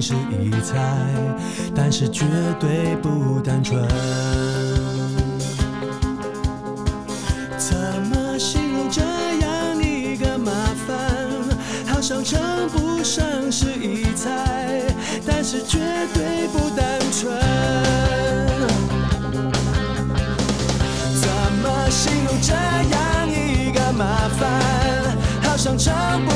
是一菜，但是绝对不单纯。怎么形容这样一个麻烦？好像称不上是一菜，但是绝对不单纯。怎么形容这样一个麻烦？好像称不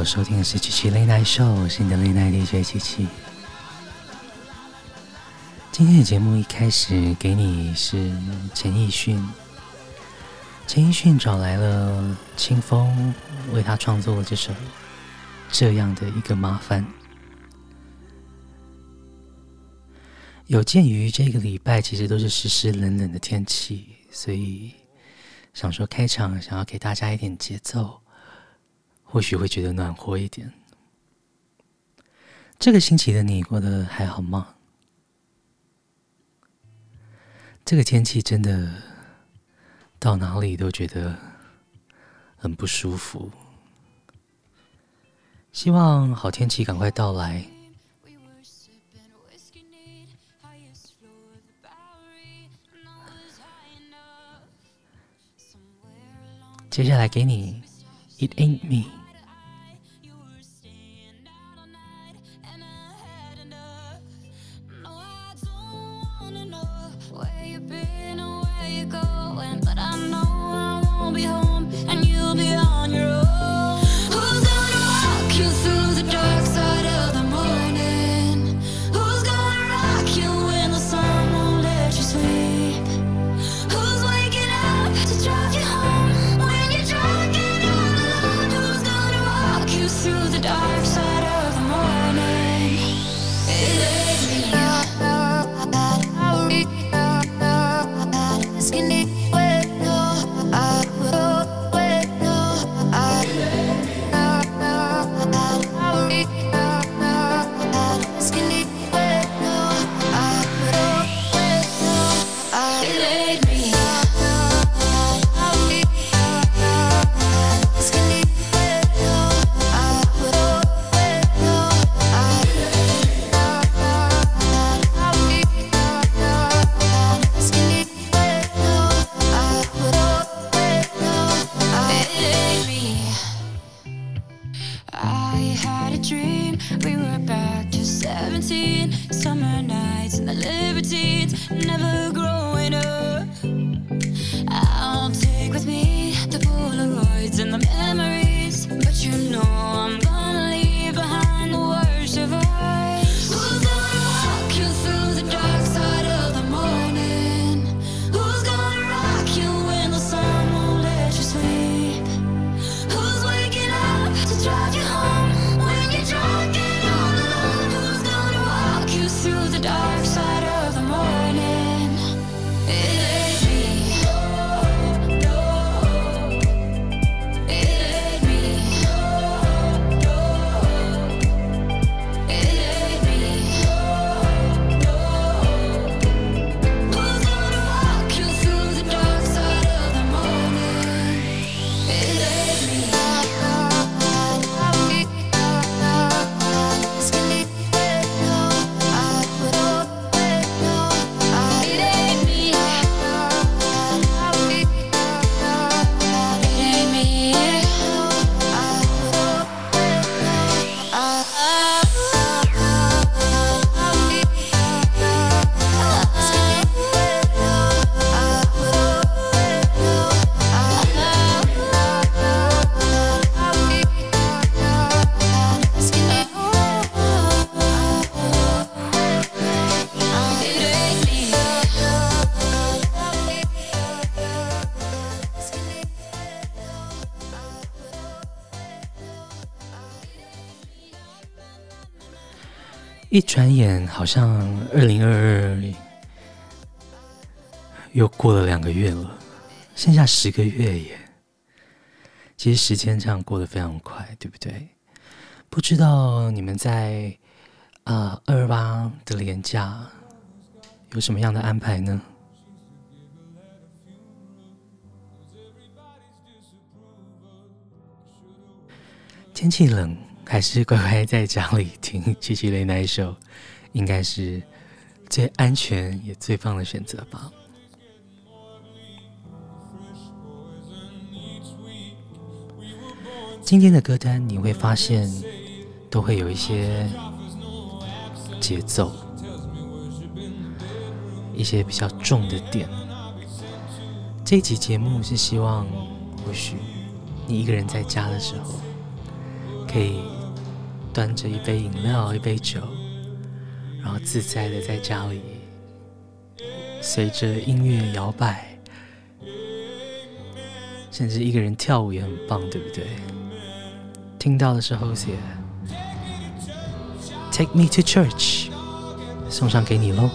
所收听的是七七 Late Show，我是你的 Late DJ 七七。今天的节目一开始给你是陈奕迅，陈奕迅找来了清风为他创作了这首这样的一个麻烦。有鉴于这个礼拜其实都是湿湿冷冷的天气，所以想说开场想要给大家一点节奏。或许会觉得暖和一点。这个星期的你过得还好吗？这个天气真的到哪里都觉得很不舒服。希望好天气赶快到来。接下来给你，It ain't me。好像二零二二又过了两个月了，剩下十个月耶。其实时间这样过得非常快，对不对？不知道你们在啊二八的连假有什么样的安排呢？天气冷，还是乖乖在家里听七七雷那一首，应该是最安全也最棒的选择吧。今天的歌单你会发现，都会有一些节奏，一些比较重的点。这期节目是希望，或许你一个人在家的时候。可以端着一杯饮料、一杯酒，然后自在的在家里，随着音乐摇摆，甚至一个人跳舞也很棒，对不对？听到的时候写 “Take me to church”，送上给你喽。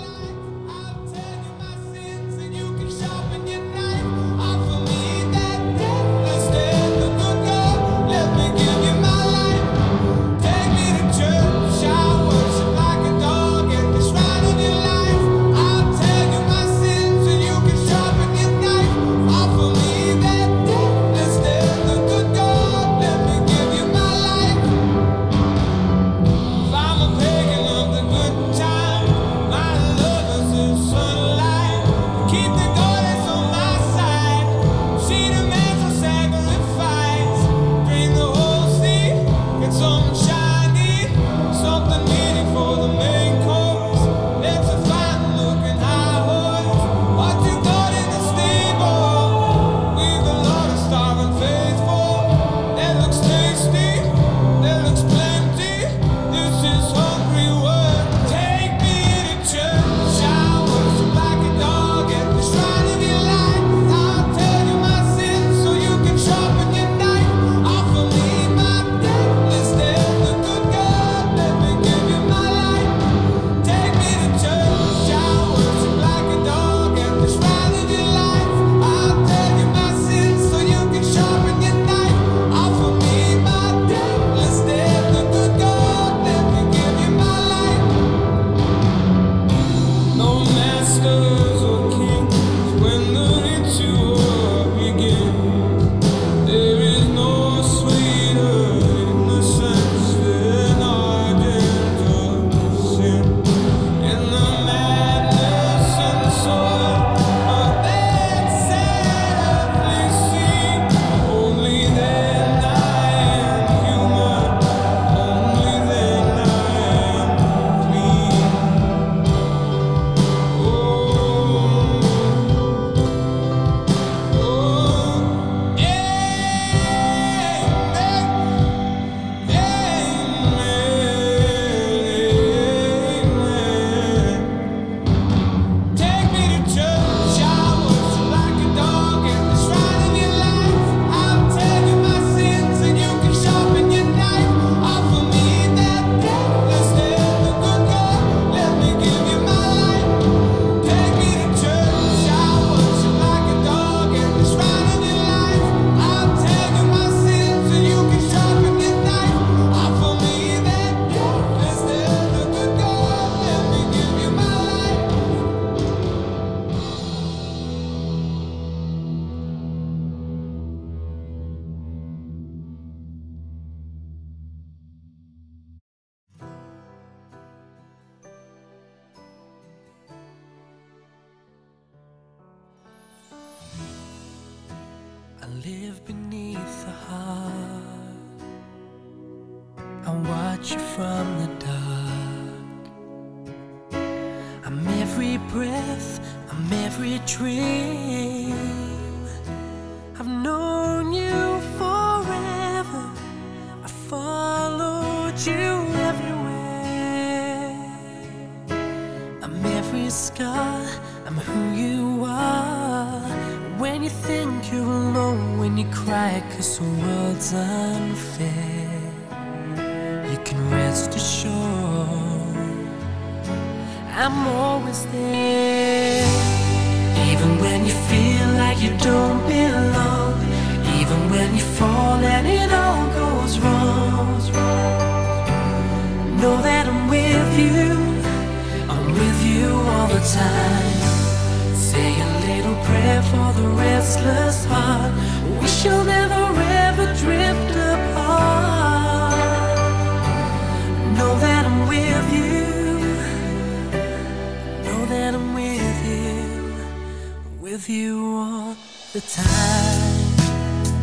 the time.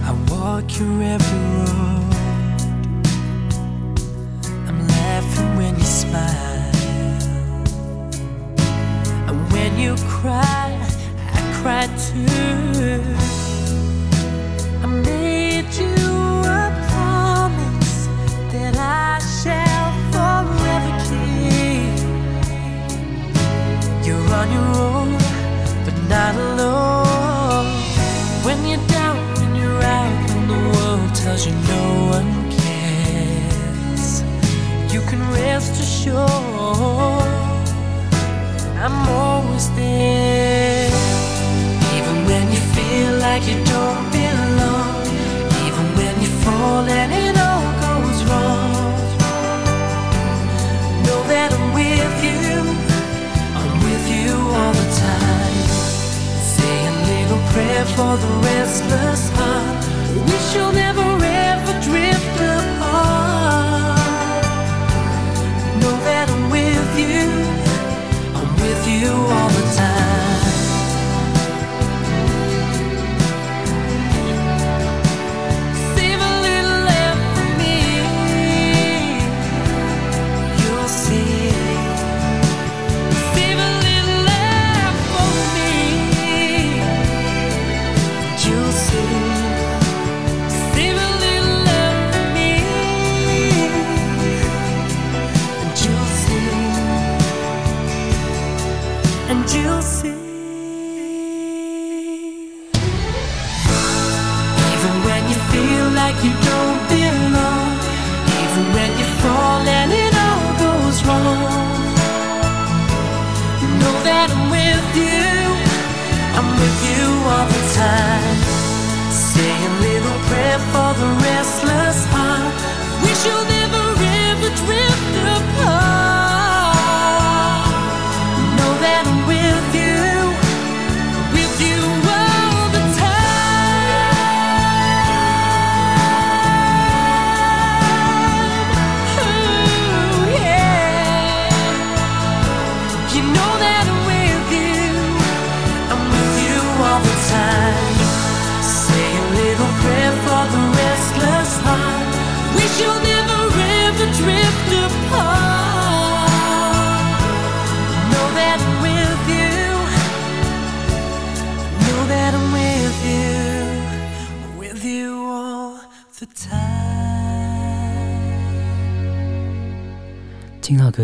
I walk your every road.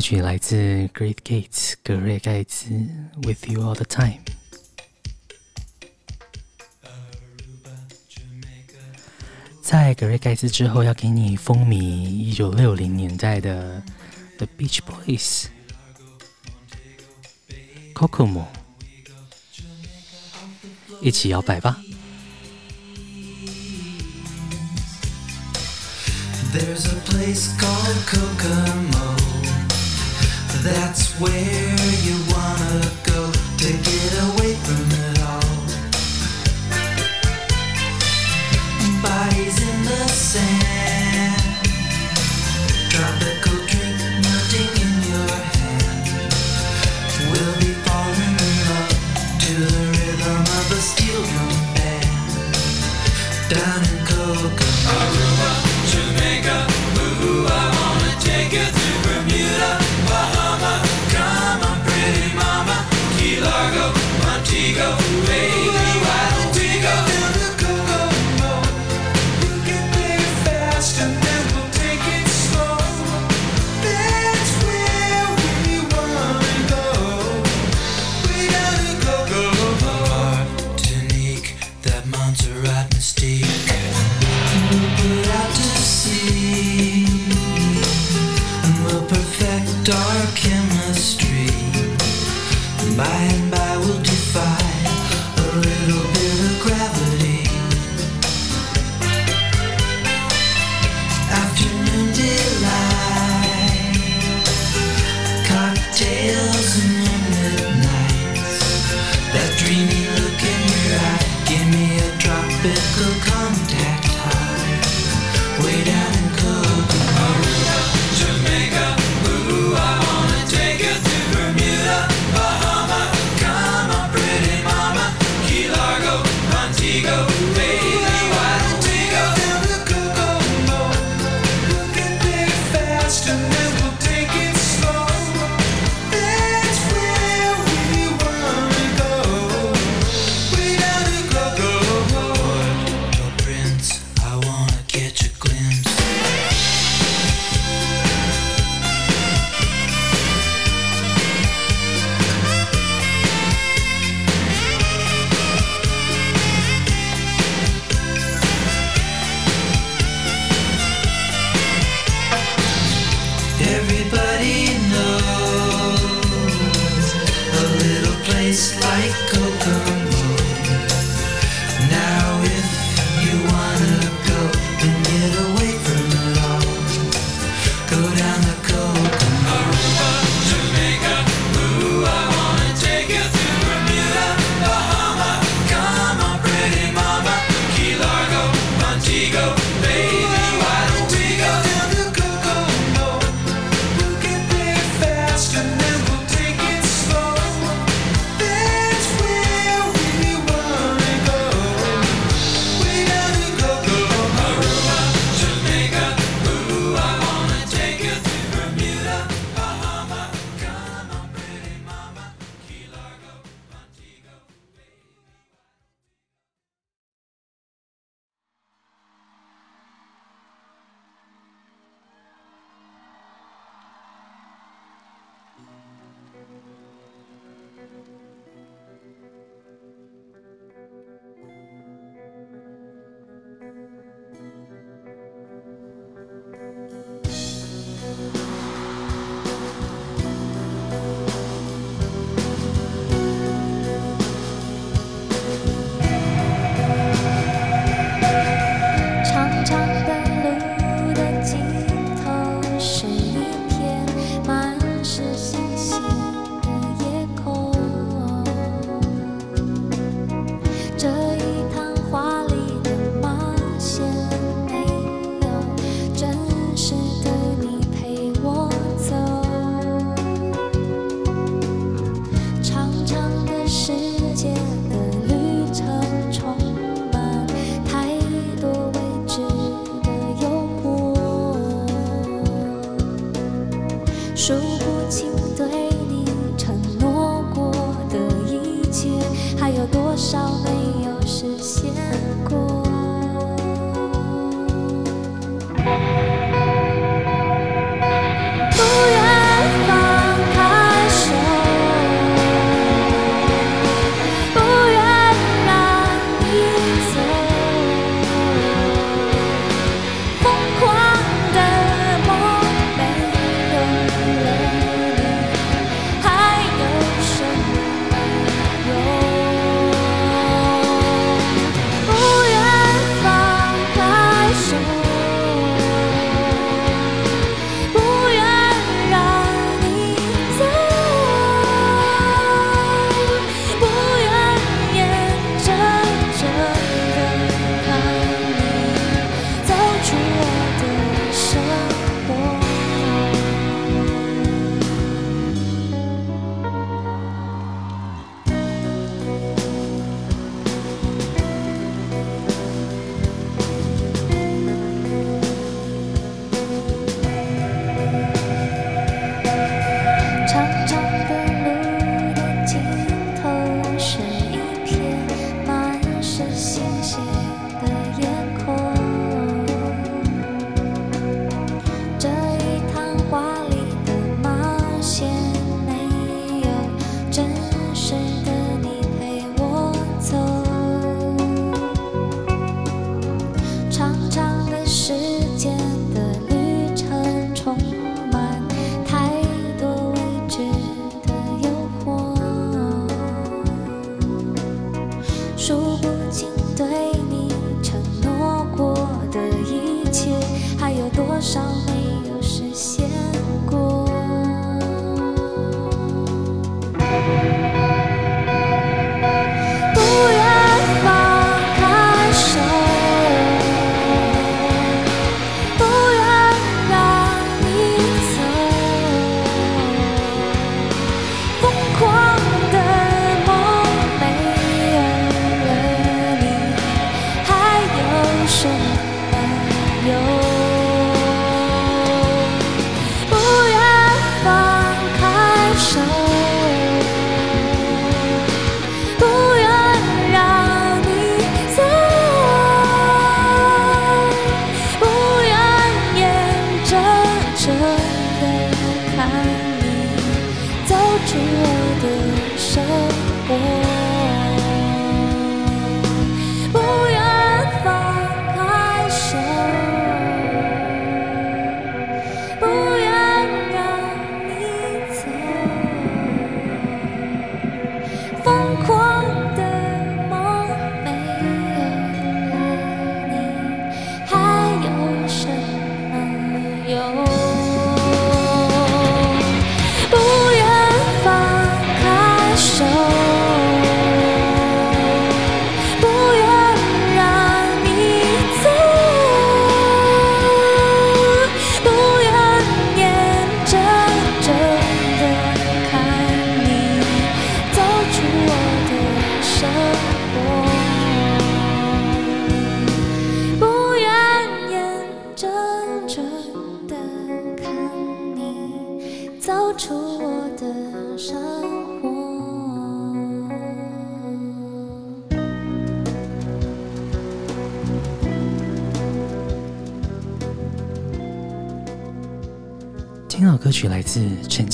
曲来自 Great Gates 格瑞盖茨《With You All the Time》。在格瑞盖茨之后，要给你风靡一九六零年代的 The Beach Boys（Cocomo） 一起摇摆吧。There's a place called Kokomo. that's where you wanna go.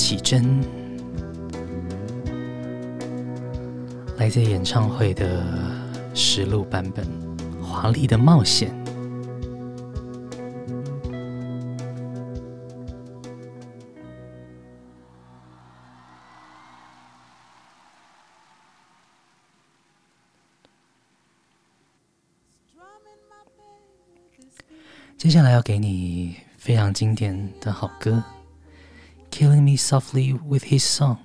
陈綺贞，来自演唱会的实录版本，《华丽的冒险》。接下来要给你非常经典的好歌。Killing me softly with his song。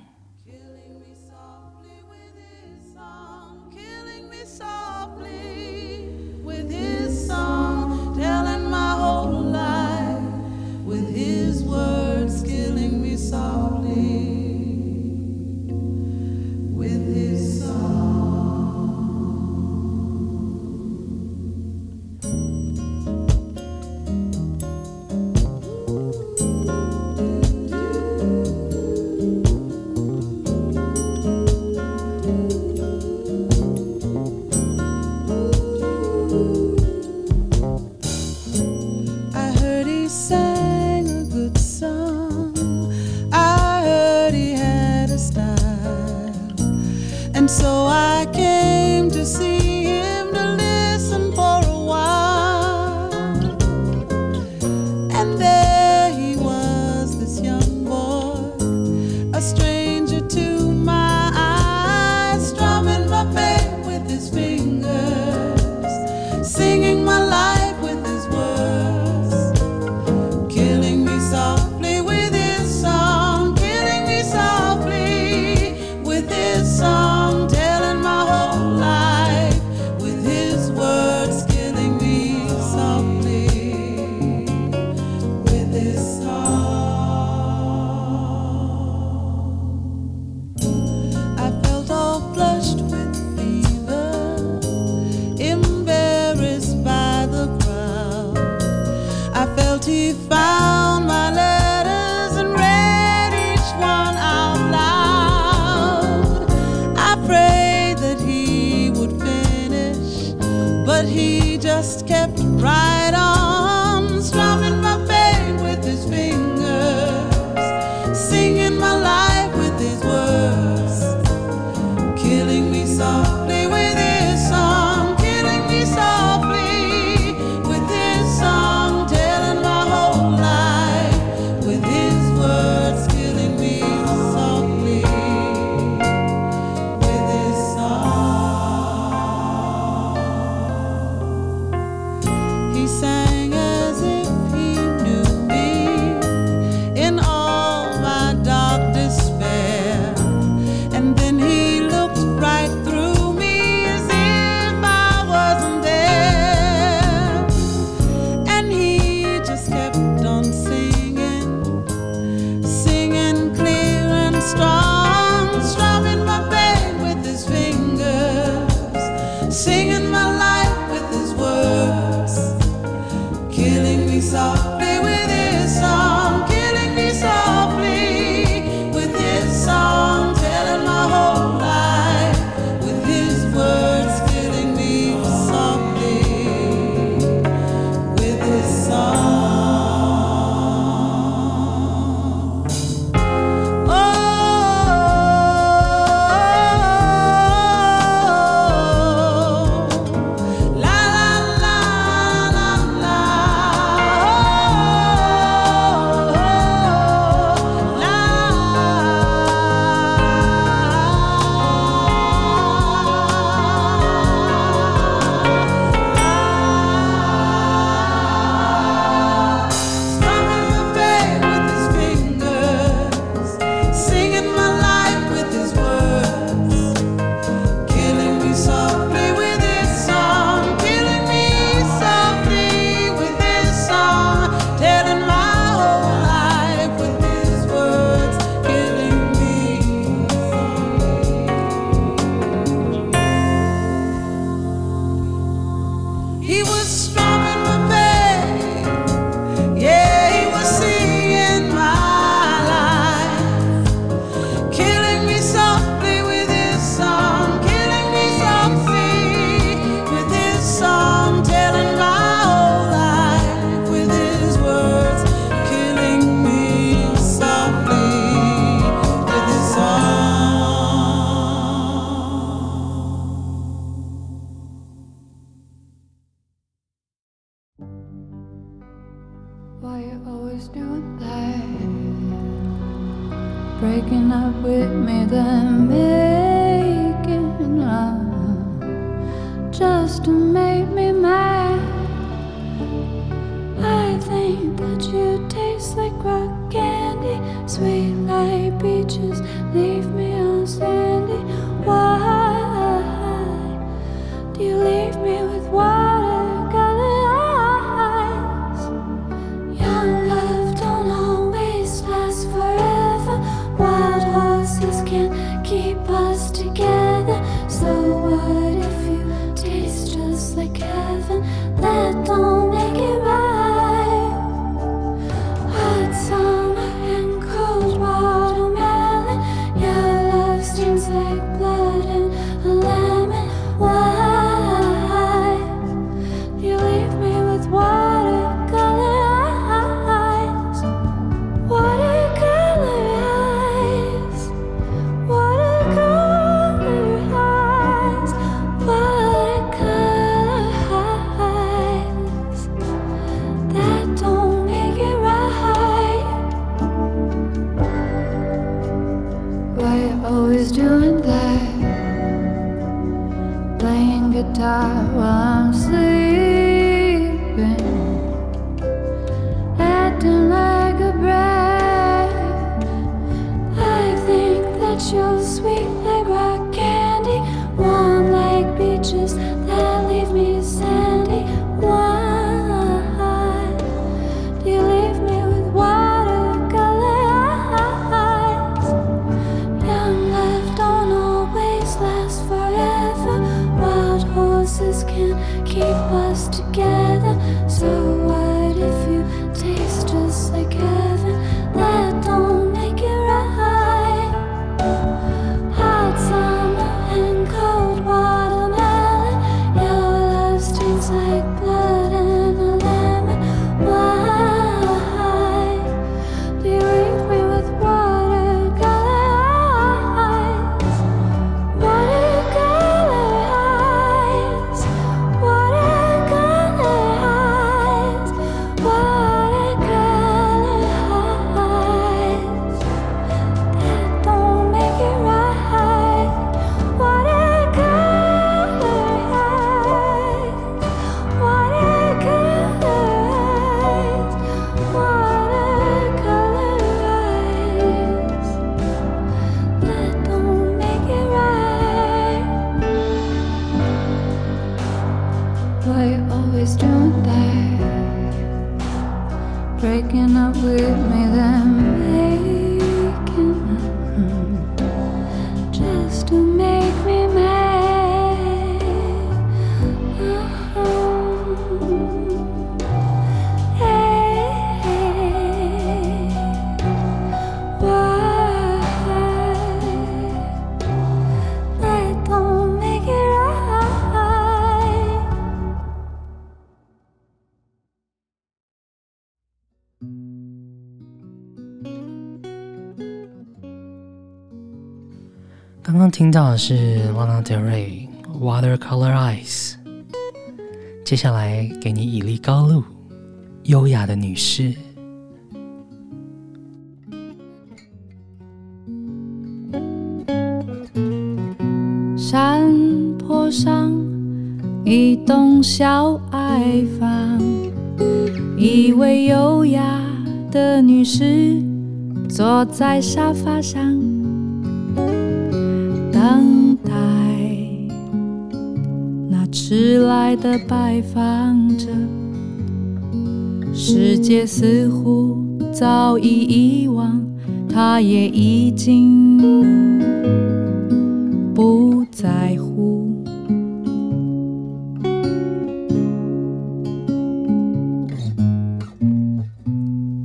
听到的是 Lana Del Rey《Watercolor Eyes》，接下来给你以丽高露，优雅的女士。山坡上一栋小矮房，一位优雅的女士坐在沙发上，迟来的拜访者。世界似乎早已遗忘，他也已经。不在乎。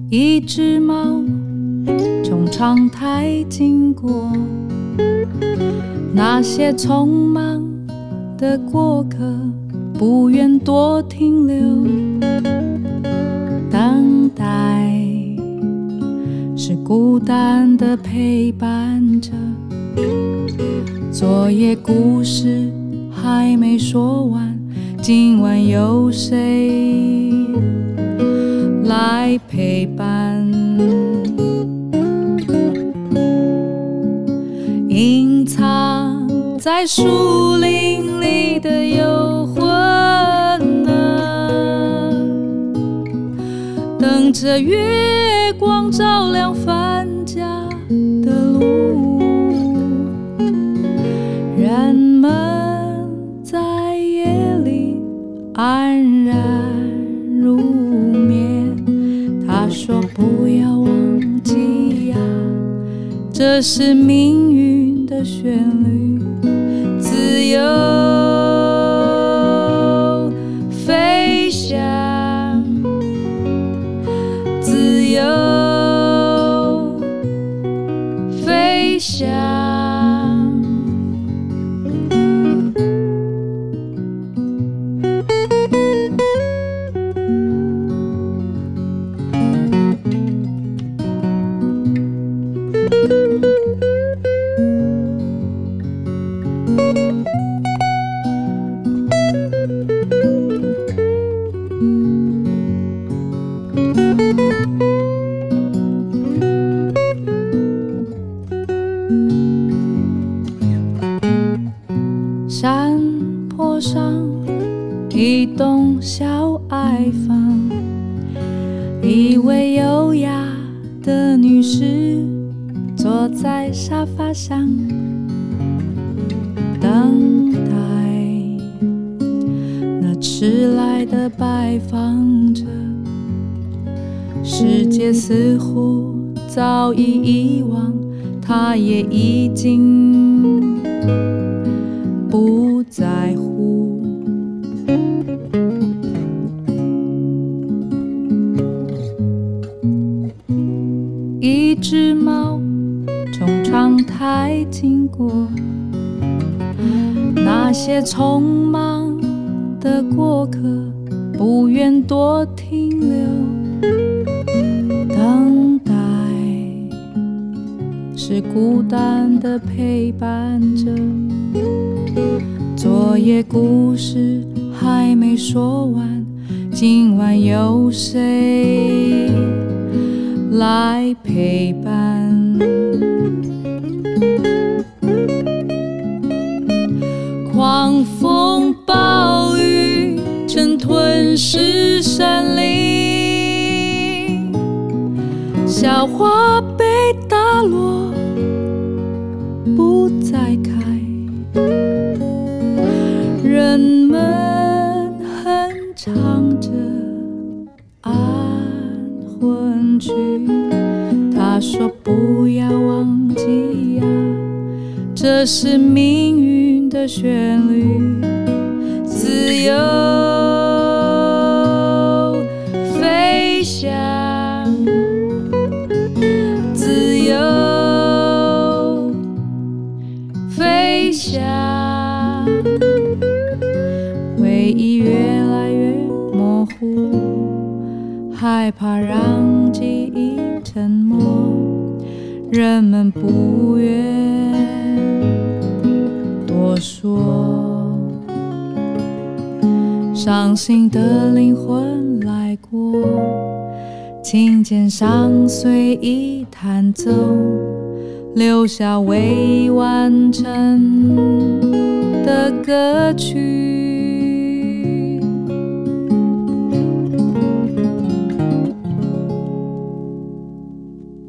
一只猫从窗台经过，那些匆忙的过客不愿多停留，等待是孤单的陪伴着。昨夜故事还没说完，今晚有谁来陪伴？在树林里的幽魂啊，等着月光照亮返家的路。人们在夜里安然入眠。他说：“不要忘记呀，这是命运的旋律，自是孤单的陪伴着。昨夜故事还没说完，今晚有谁来陪伴？狂风暴雨正吞噬山林，小花被打落，不要忘记呀，这是命运的旋律，自由飞翔，自由飞翔，回忆越来越模糊，害怕让人们不愿多说，伤心的灵魂来过，琴键上随意弹奏，留下未完成的歌曲。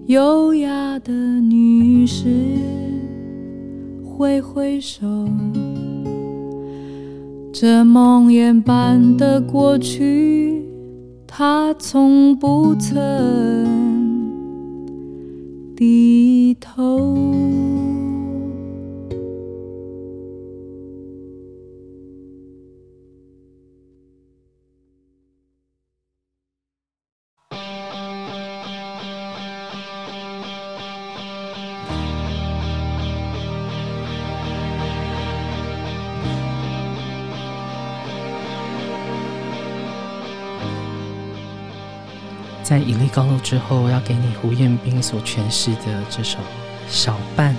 优雅的女士挥挥手，这梦魇般的过去，她从不曾低头。在引力高楼之后，要给你胡彦斌所诠释的这首《小半》。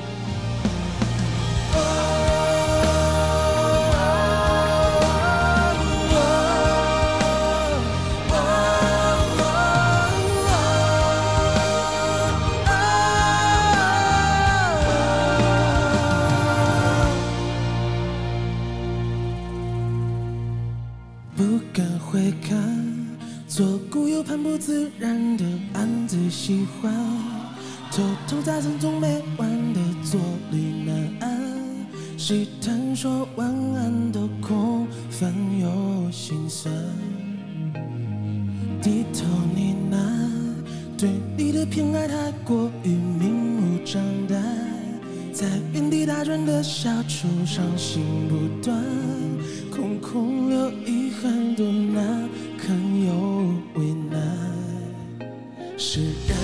释然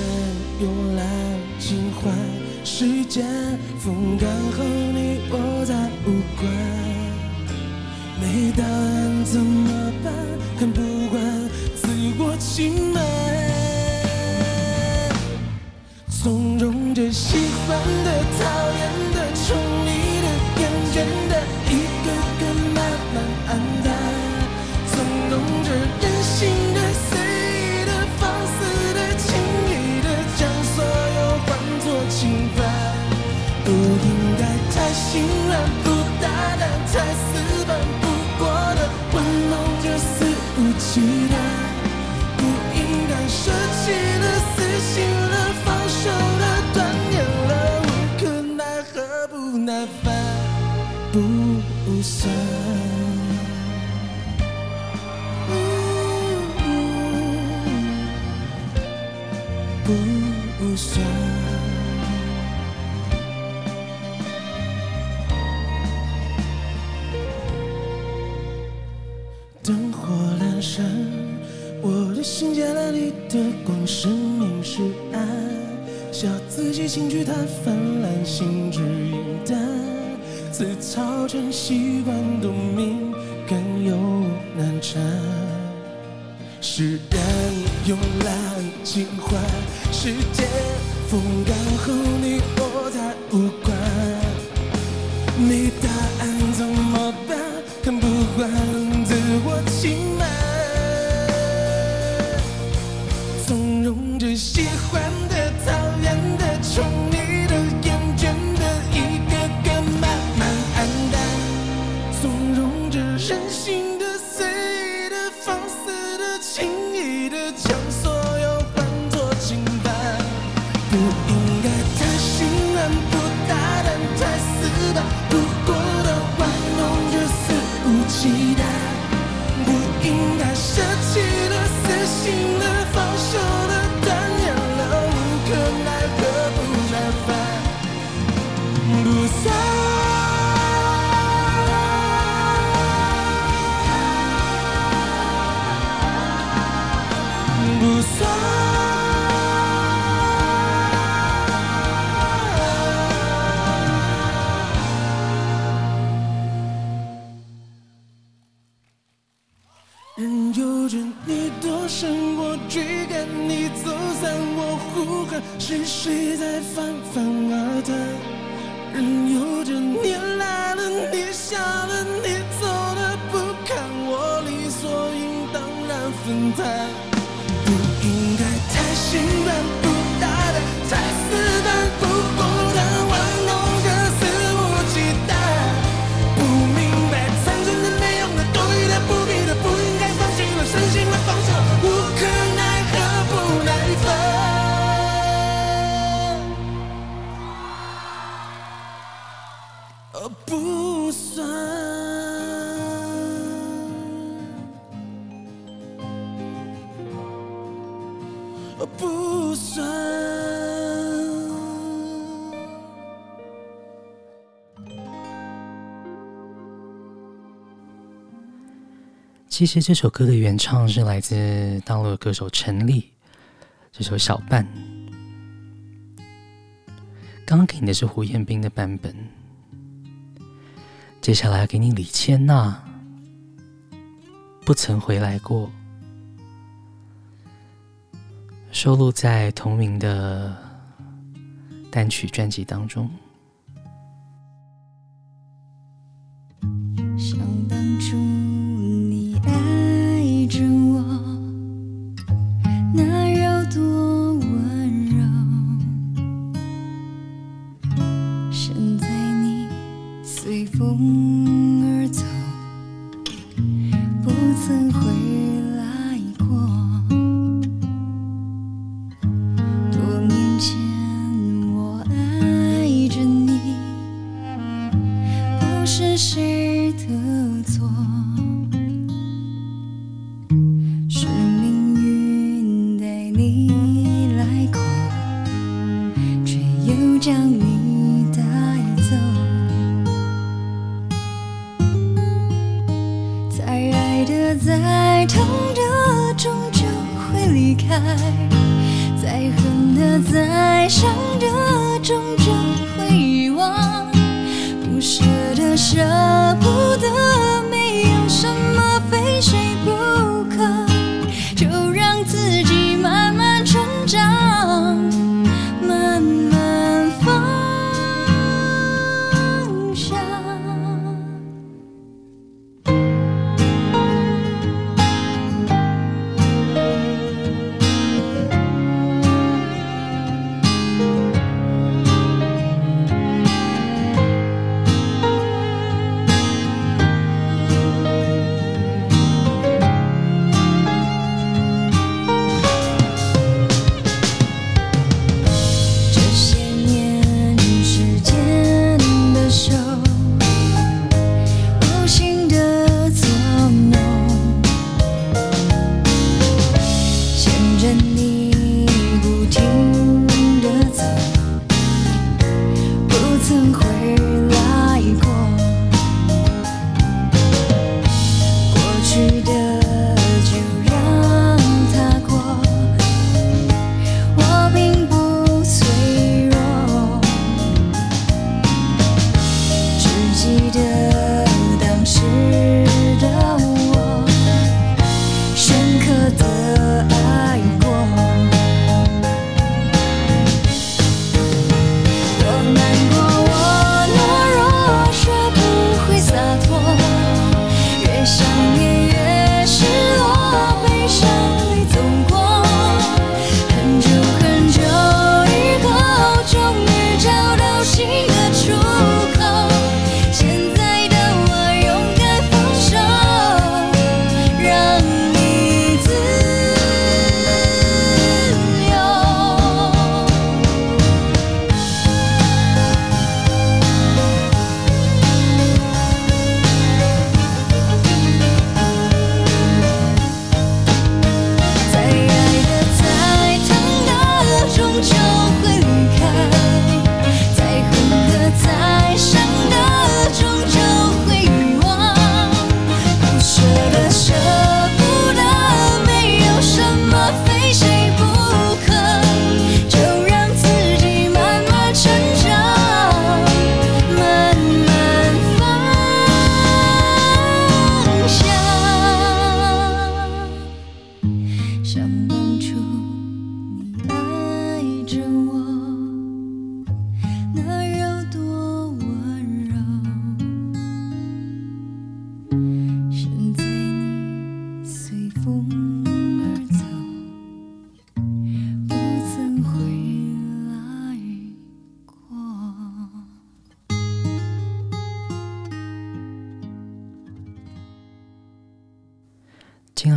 慵懒尽欢，时间风干后你我再无关，没答案怎么办？看不惯自我欺瞒，纵容着喜欢的、他不算。不算。灯火阑珊，我的心借了你的光，是明是暗，笑自己情绪太泛滥，心智隐淡，自嘲成习惯，都敏感又难缠。释然慵懒我不算。其实这首歌的原唱是来自大陆的歌手陈粒这首小半。刚刚给你的是胡彦斌的版本。接下来给你李千娜不曾回来过。收录在同名的单曲专辑当中。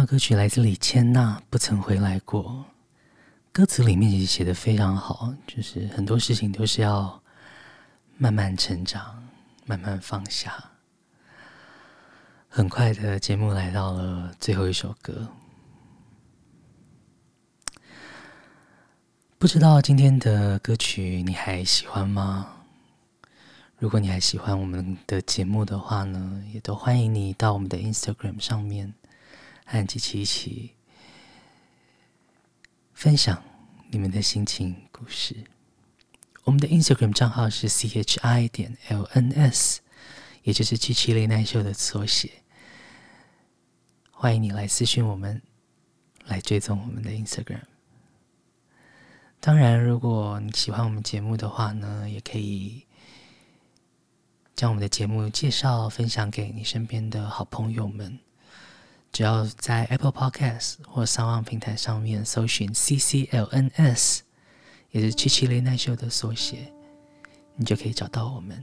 歌曲来自李千娜，《不曾回来过》。歌词里面其实写的非常好，就是很多事情都是要慢慢成长，慢慢放下。很快的节目来到了最后一首歌，不知道今天的歌曲你还喜欢吗？如果你还喜欢我们的节目的话呢，也都欢迎你到我们的 Instagram 上面和琪琪一起分享你们的心情故事。我们的 Instagram 账号是 chi 点 lns，也就是七七雷奈秀的缩写。欢迎你来私讯我们，来追踪我们的 Instagram。当然，如果你喜欢我们节目的话呢，也可以将我们的节目介绍分享给你身边的好朋友们。只要在 Apple Podcast 或 SoundOn 平台上面搜寻 CCLNS，也是七七雷奈秀的缩写，你就可以找到我们。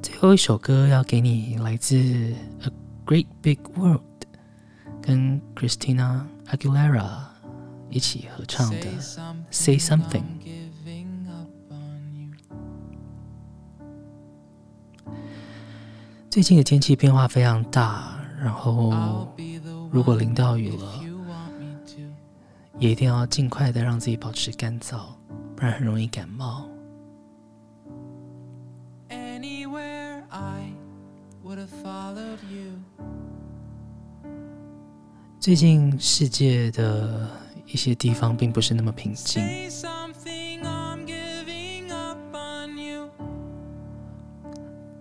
最后一首歌要给你，来自《A Great Big World》，跟 Christina Aguilera 一起合唱的《Say Something》。最近的天气变化非常大，然后如果淋到雨了，也一定要尽快的让自己保持干燥，不然很容易感冒。最近世界的一些地方并不是那么平静，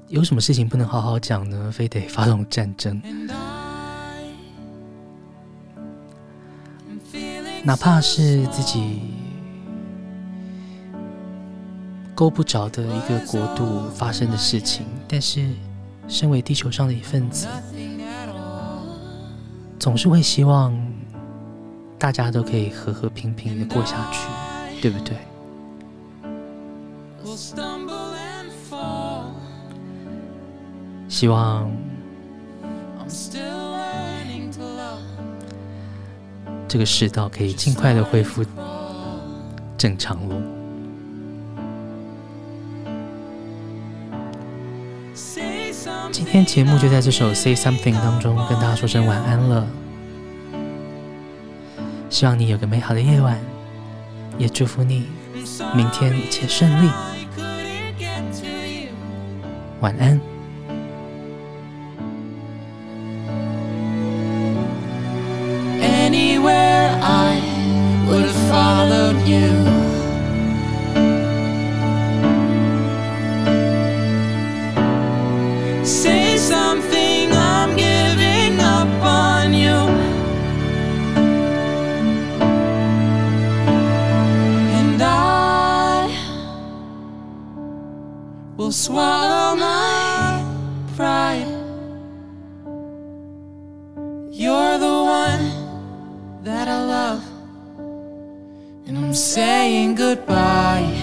有什么事情不能好好讲呢？非得发动战争？哪怕是自己够不着的一个国度发生的事情，但是身为地球上的一份子。总是会希望大家都可以和和平平的过下去，对不对？希望这个世道可以尽快的恢复正常喽。今天节目就在这首《Say Something》当中跟大家说声晚安了。希望你有个美好的夜晚，也祝福你明天一切顺利。晚安。would have followed you. Say something, I'm giving up on you. And I will swallow my. saying goodbye.